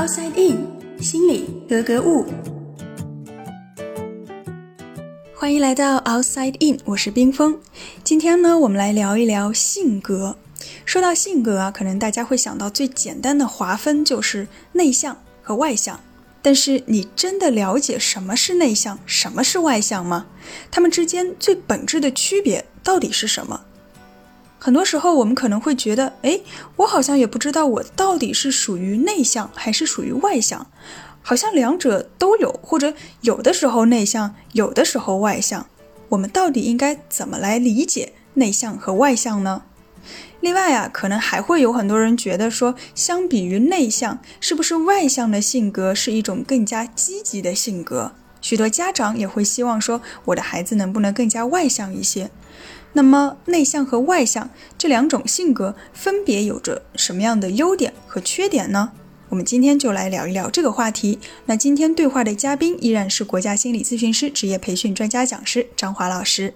Outside In，心里格格物。欢迎来到 Outside In，我是冰峰。今天呢，我们来聊一聊性格。说到性格啊，可能大家会想到最简单的划分就是内向和外向。但是你真的了解什么是内向，什么是外向吗？他们之间最本质的区别到底是什么？很多时候，我们可能会觉得，哎，我好像也不知道我到底是属于内向还是属于外向，好像两者都有，或者有的时候内向，有的时候外向。我们到底应该怎么来理解内向和外向呢？另外啊，可能还会有很多人觉得说，相比于内向，是不是外向的性格是一种更加积极的性格？许多家长也会希望说，我的孩子能不能更加外向一些？那么，内向和外向这两种性格分别有着什么样的优点和缺点呢？我们今天就来聊一聊这个话题。那今天对话的嘉宾依然是国家心理咨询师职业培训专家讲师张华老师。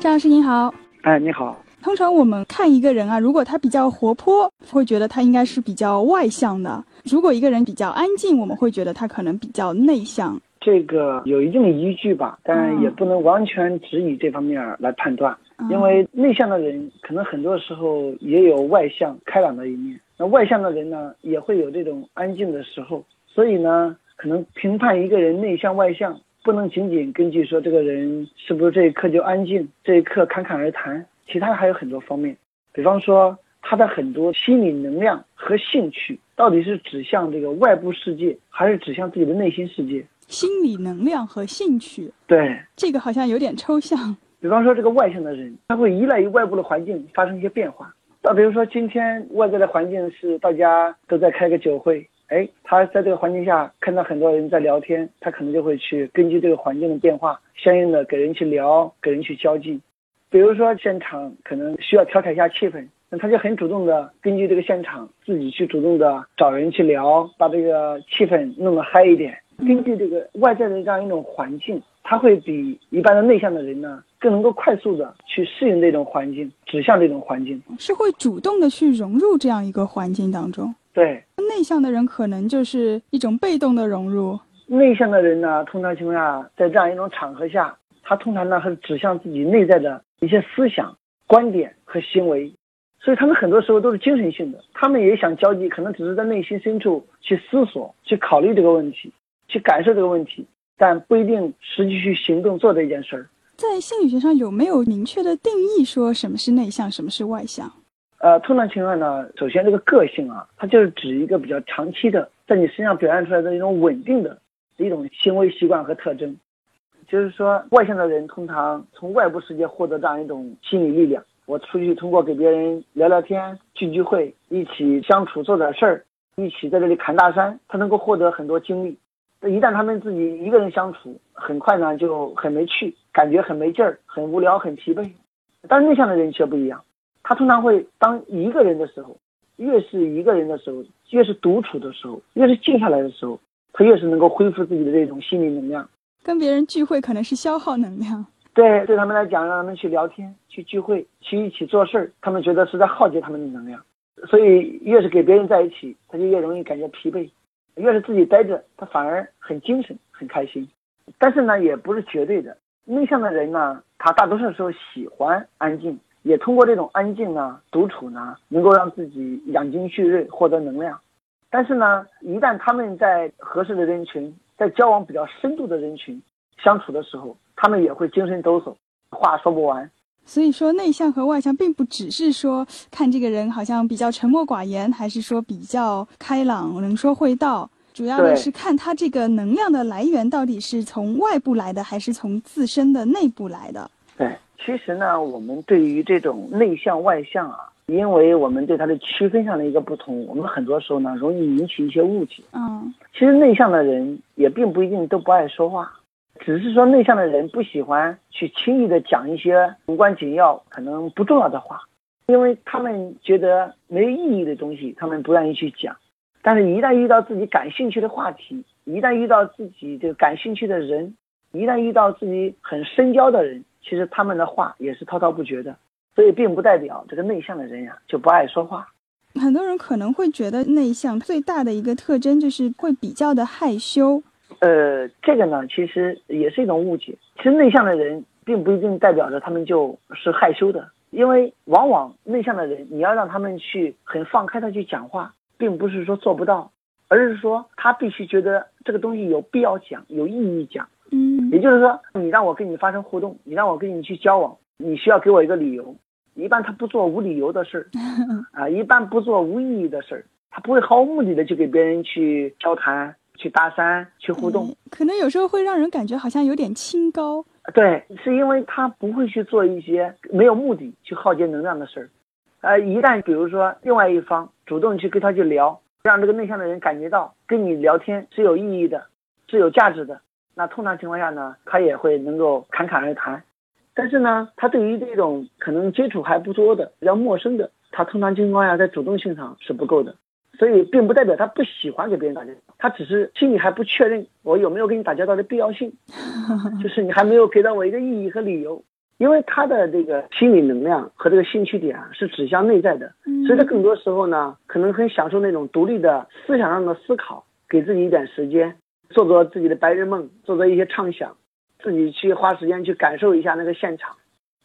张老师您好，哎，你好。通常我们看一个人啊，如果他比较活泼，会觉得他应该是比较外向的；如果一个人比较安静，我们会觉得他可能比较内向。这个有一定的依据吧，但也不能完全只以这方面来判断，因为内向的人可能很多时候也有外向开朗的一面，那外向的人呢也会有这种安静的时候，所以呢，可能评判一个人内向外向，不能仅仅根据说这个人是不是这一刻就安静，这一刻侃侃而谈，其他还有很多方面，比方说他的很多心理能量和兴趣到底是指向这个外部世界，还是指向自己的内心世界。心理能量和兴趣，对这个好像有点抽象。比方说，这个外向的人，他会依赖于外部的环境发生一些变化。那比如说，今天外在的环境是大家都在开个酒会，哎，他在这个环境下看到很多人在聊天，他可能就会去根据这个环境的变化，相应的给人去聊，给人去交际。比如说，现场可能需要调侃一下气氛，那他就很主动的根据这个现场，自己去主动的找人去聊，把这个气氛弄得嗨一点。根据这个外在的这样一种环境，他会比一般的内向的人呢，更能够快速的去适应这种环境，指向这种环境，是会主动的去融入这样一个环境当中。对，内向的人可能就是一种被动的融入。内向的人呢，通常情况下，在这样一种场合下，他通常呢，是指向自己内在的一些思想、观点和行为，所以他们很多时候都是精神性的，他们也想交际，可能只是在内心深处去思索、去考虑这个问题。去感受这个问题，但不一定实际去行动做这件事儿。在心理学上有没有明确的定义，说什么是内向，什么是外向？呃，通常情况呢，首先这个个性啊，它就是指一个比较长期的，在你身上表现出来的一种稳定的一种行为习惯和特征。就是说，外向的人通常从外部世界获得这样一种心理力量。我出去通过给别人聊聊天、聚聚会、一起相处、做点事儿、一起在这里侃大山，他能够获得很多精力。一旦他们自己一个人相处，很快呢就很没趣，感觉很没劲儿，很无聊，很疲惫。但是内向的人却不一样，他通常会当一个人的时候，越是一个人的时候，越是独处的时候，越是静下来的时候，他越是能够恢复自己的这种心理能量。跟别人聚会可能是消耗能量，对，对他们来讲，让他们去聊天、去聚会、去一起做事儿，他们觉得是在耗竭他们的能量。所以越是给别人在一起，他就越容易感觉疲惫。越是自己待着，他反而很精神、很开心。但是呢，也不是绝对的。内向的人呢，他大多数时候喜欢安静，也通过这种安静呢、独处呢，能够让自己养精蓄锐、获得能量。但是呢，一旦他们在合适的人群、在交往比较深度的人群相处的时候，他们也会精神抖擞，话说不完。所以说，内向和外向并不只是说看这个人好像比较沉默寡言，还是说比较开朗、能说会道。主要的是看他这个能量的来源到底是从外部来的，还是从自身的内部来的。对，其实呢，我们对于这种内向外向啊，因为我们对它的区分上的一个不同，我们很多时候呢容易引起一些误解。嗯，其实内向的人也并不一定都不爱说话。只是说内向的人不喜欢去轻易的讲一些无关紧要、可能不重要的话，因为他们觉得没意义的东西，他们不愿意去讲。但是，一旦遇到自己感兴趣的话题，一旦遇到自己这个感兴趣的人，一旦遇到自己很深交的人，其实他们的话也是滔滔不绝的。所以并不代表这个内向的人呀就不爱说话。很多人可能会觉得内向最大的一个特征就是会比较的害羞。呃，这个呢，其实也是一种误解。其实内向的人并不一定代表着他们就是害羞的，因为往往内向的人，你要让他们去很放开的去讲话，并不是说做不到，而是说他必须觉得这个东西有必要讲，有意义讲。嗯，也就是说，你让我跟你发生互动，你让我跟你去交往，你需要给我一个理由。一般他不做无理由的事儿，啊，一般不做无意义的事儿，他不会毫无目的的去给别人去交谈、去搭讪、去互动。可能有时候会让人感觉好像有点清高。对，是因为他不会去做一些没有目的、去耗竭能量的事儿。呃，一旦比如说另外一方主动去跟他去聊，让这个内向的人感觉到跟你聊天是有意义的、是有价值的，那通常情况下呢，他也会能够侃侃而谈。但是呢，他对于这种可能接触还不多的、比较陌生的，他通常情况下在主动性上是不够的，所以并不代表他不喜欢给别人打交道，他只是心里还不确认我有没有跟你打交道的必要性，就是你还没有给到我一个意义和理由，因为他的这个心理能量和这个兴趣点啊是指向内在的，所以他更多时候呢，可能很享受那种独立的思想上的思考，给自己一点时间，做做自己的白日梦，做做一些畅想。自己去花时间去感受一下那个现场，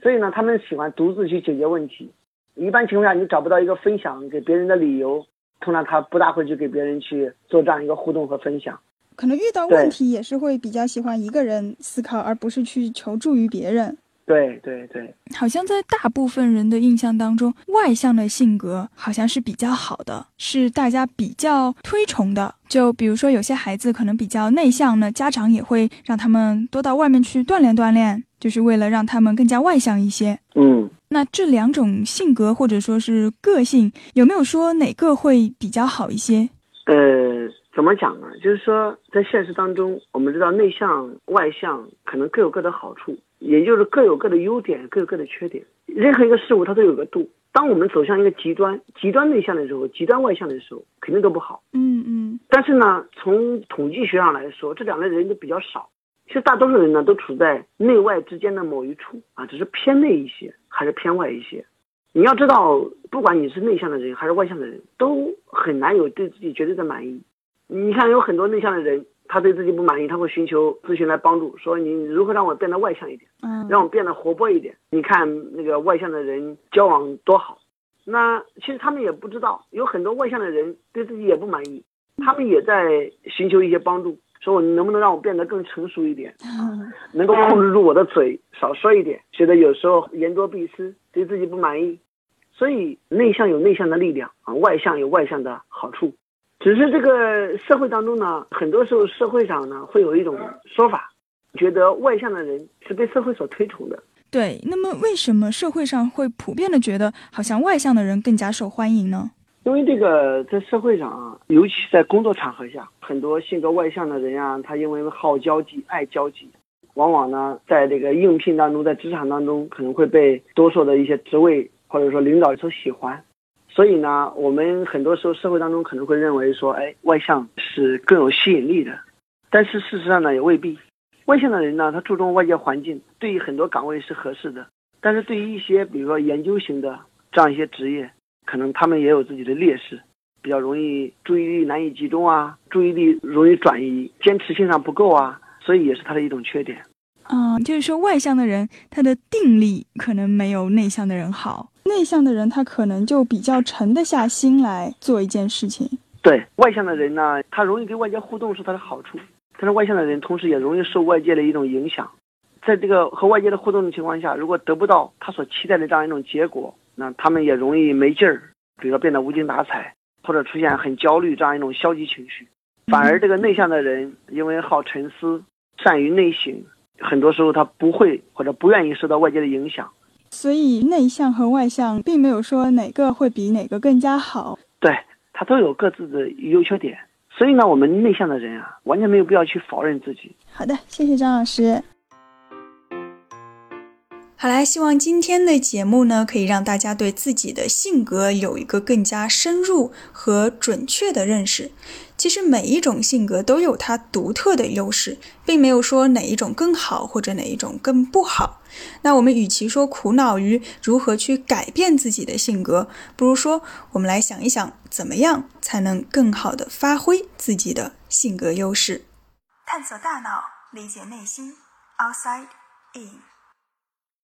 所以呢，他们喜欢独自去解决问题。一般情况下，你找不到一个分享给别人的理由，通常他不大会去给别人去做这样一个互动和分享。可能遇到问题也是会比较喜欢一个人思考，而不是去求助于别人。对对对，好像在大部分人的印象当中，外向的性格好像是比较好的，是大家比较推崇的。就比如说，有些孩子可能比较内向呢，家长也会让他们多到外面去锻炼锻炼，就是为了让他们更加外向一些。嗯，那这两种性格或者说是个性，有没有说哪个会比较好一些？呃，怎么讲呢？就是说，在现实当中，我们知道内向、外向可能各有各的好处。也就是各有各的优点，各有各的缺点。任何一个事物它都有个度。当我们走向一个极端，极端内向的时候，极端外向的时候，肯定都不好。嗯嗯。但是呢，从统计学上来说，这两类人都比较少。其实大多数人呢，都处在内外之间的某一处啊，只是偏内一些，还是偏外一些。你要知道，不管你是内向的人还是外向的人，都很难有对自己绝对的满意。你看，有很多内向的人。他对自己不满意，他会寻求咨询来帮助，说你如何让我变得外向一点，嗯，让我变得活泼一点。你看那个外向的人交往多好，那其实他们也不知道，有很多外向的人对自己也不满意，他们也在寻求一些帮助，说我能不能让我变得更成熟一点，能够控制住我的嘴，少说一点，觉得有时候言多必失，对自己不满意。所以内向有内向的力量啊，外向有外向的好处。只是这个社会当中呢，很多时候社会上呢会有一种说法，觉得外向的人是被社会所推崇的。对，那么为什么社会上会普遍的觉得好像外向的人更加受欢迎呢？因为这个在社会上啊，尤其在工作场合下，很多性格外向的人啊，他因为好交际、爱交际，往往呢在这个应聘当中，在职场当中可能会被多数的一些职位或者说领导所喜欢。所以呢，我们很多时候社会当中可能会认为说，哎，外向是更有吸引力的，但是事实上呢也未必。外向的人呢，他注重外界环境，对于很多岗位是合适的，但是对于一些比如说研究型的这样一些职业，可能他们也有自己的劣势，比较容易注意力难以集中啊，注意力容易转移，坚持性上不够啊，所以也是他的一种缺点。嗯，就是说外向的人他的定力可能没有内向的人好。内向的人，他可能就比较沉得下心来做一件事情。对外向的人呢，他容易跟外界互动是他的好处，但是外向的人同时也容易受外界的一种影响，在这个和外界的互动的情况下，如果得不到他所期待的这样一种结果，那他们也容易没劲儿，比如说变得无精打采，或者出现很焦虑这样一种消极情绪。反而这个内向的人，因为好沉思，善于内省，很多时候他不会或者不愿意受到外界的影响。所以内向和外向并没有说哪个会比哪个更加好，对，它都有各自的优缺点。所以呢，我们内向的人啊，完全没有必要去否认自己。好的，谢谢张老师。好啦，希望今天的节目呢，可以让大家对自己的性格有一个更加深入和准确的认识。其实每一种性格都有它独特的优势，并没有说哪一种更好或者哪一种更不好。那我们与其说苦恼于如何去改变自己的性格，不如说我们来想一想，怎么样才能更好的发挥自己的性格优势。探索大脑，理解内心，Outside In。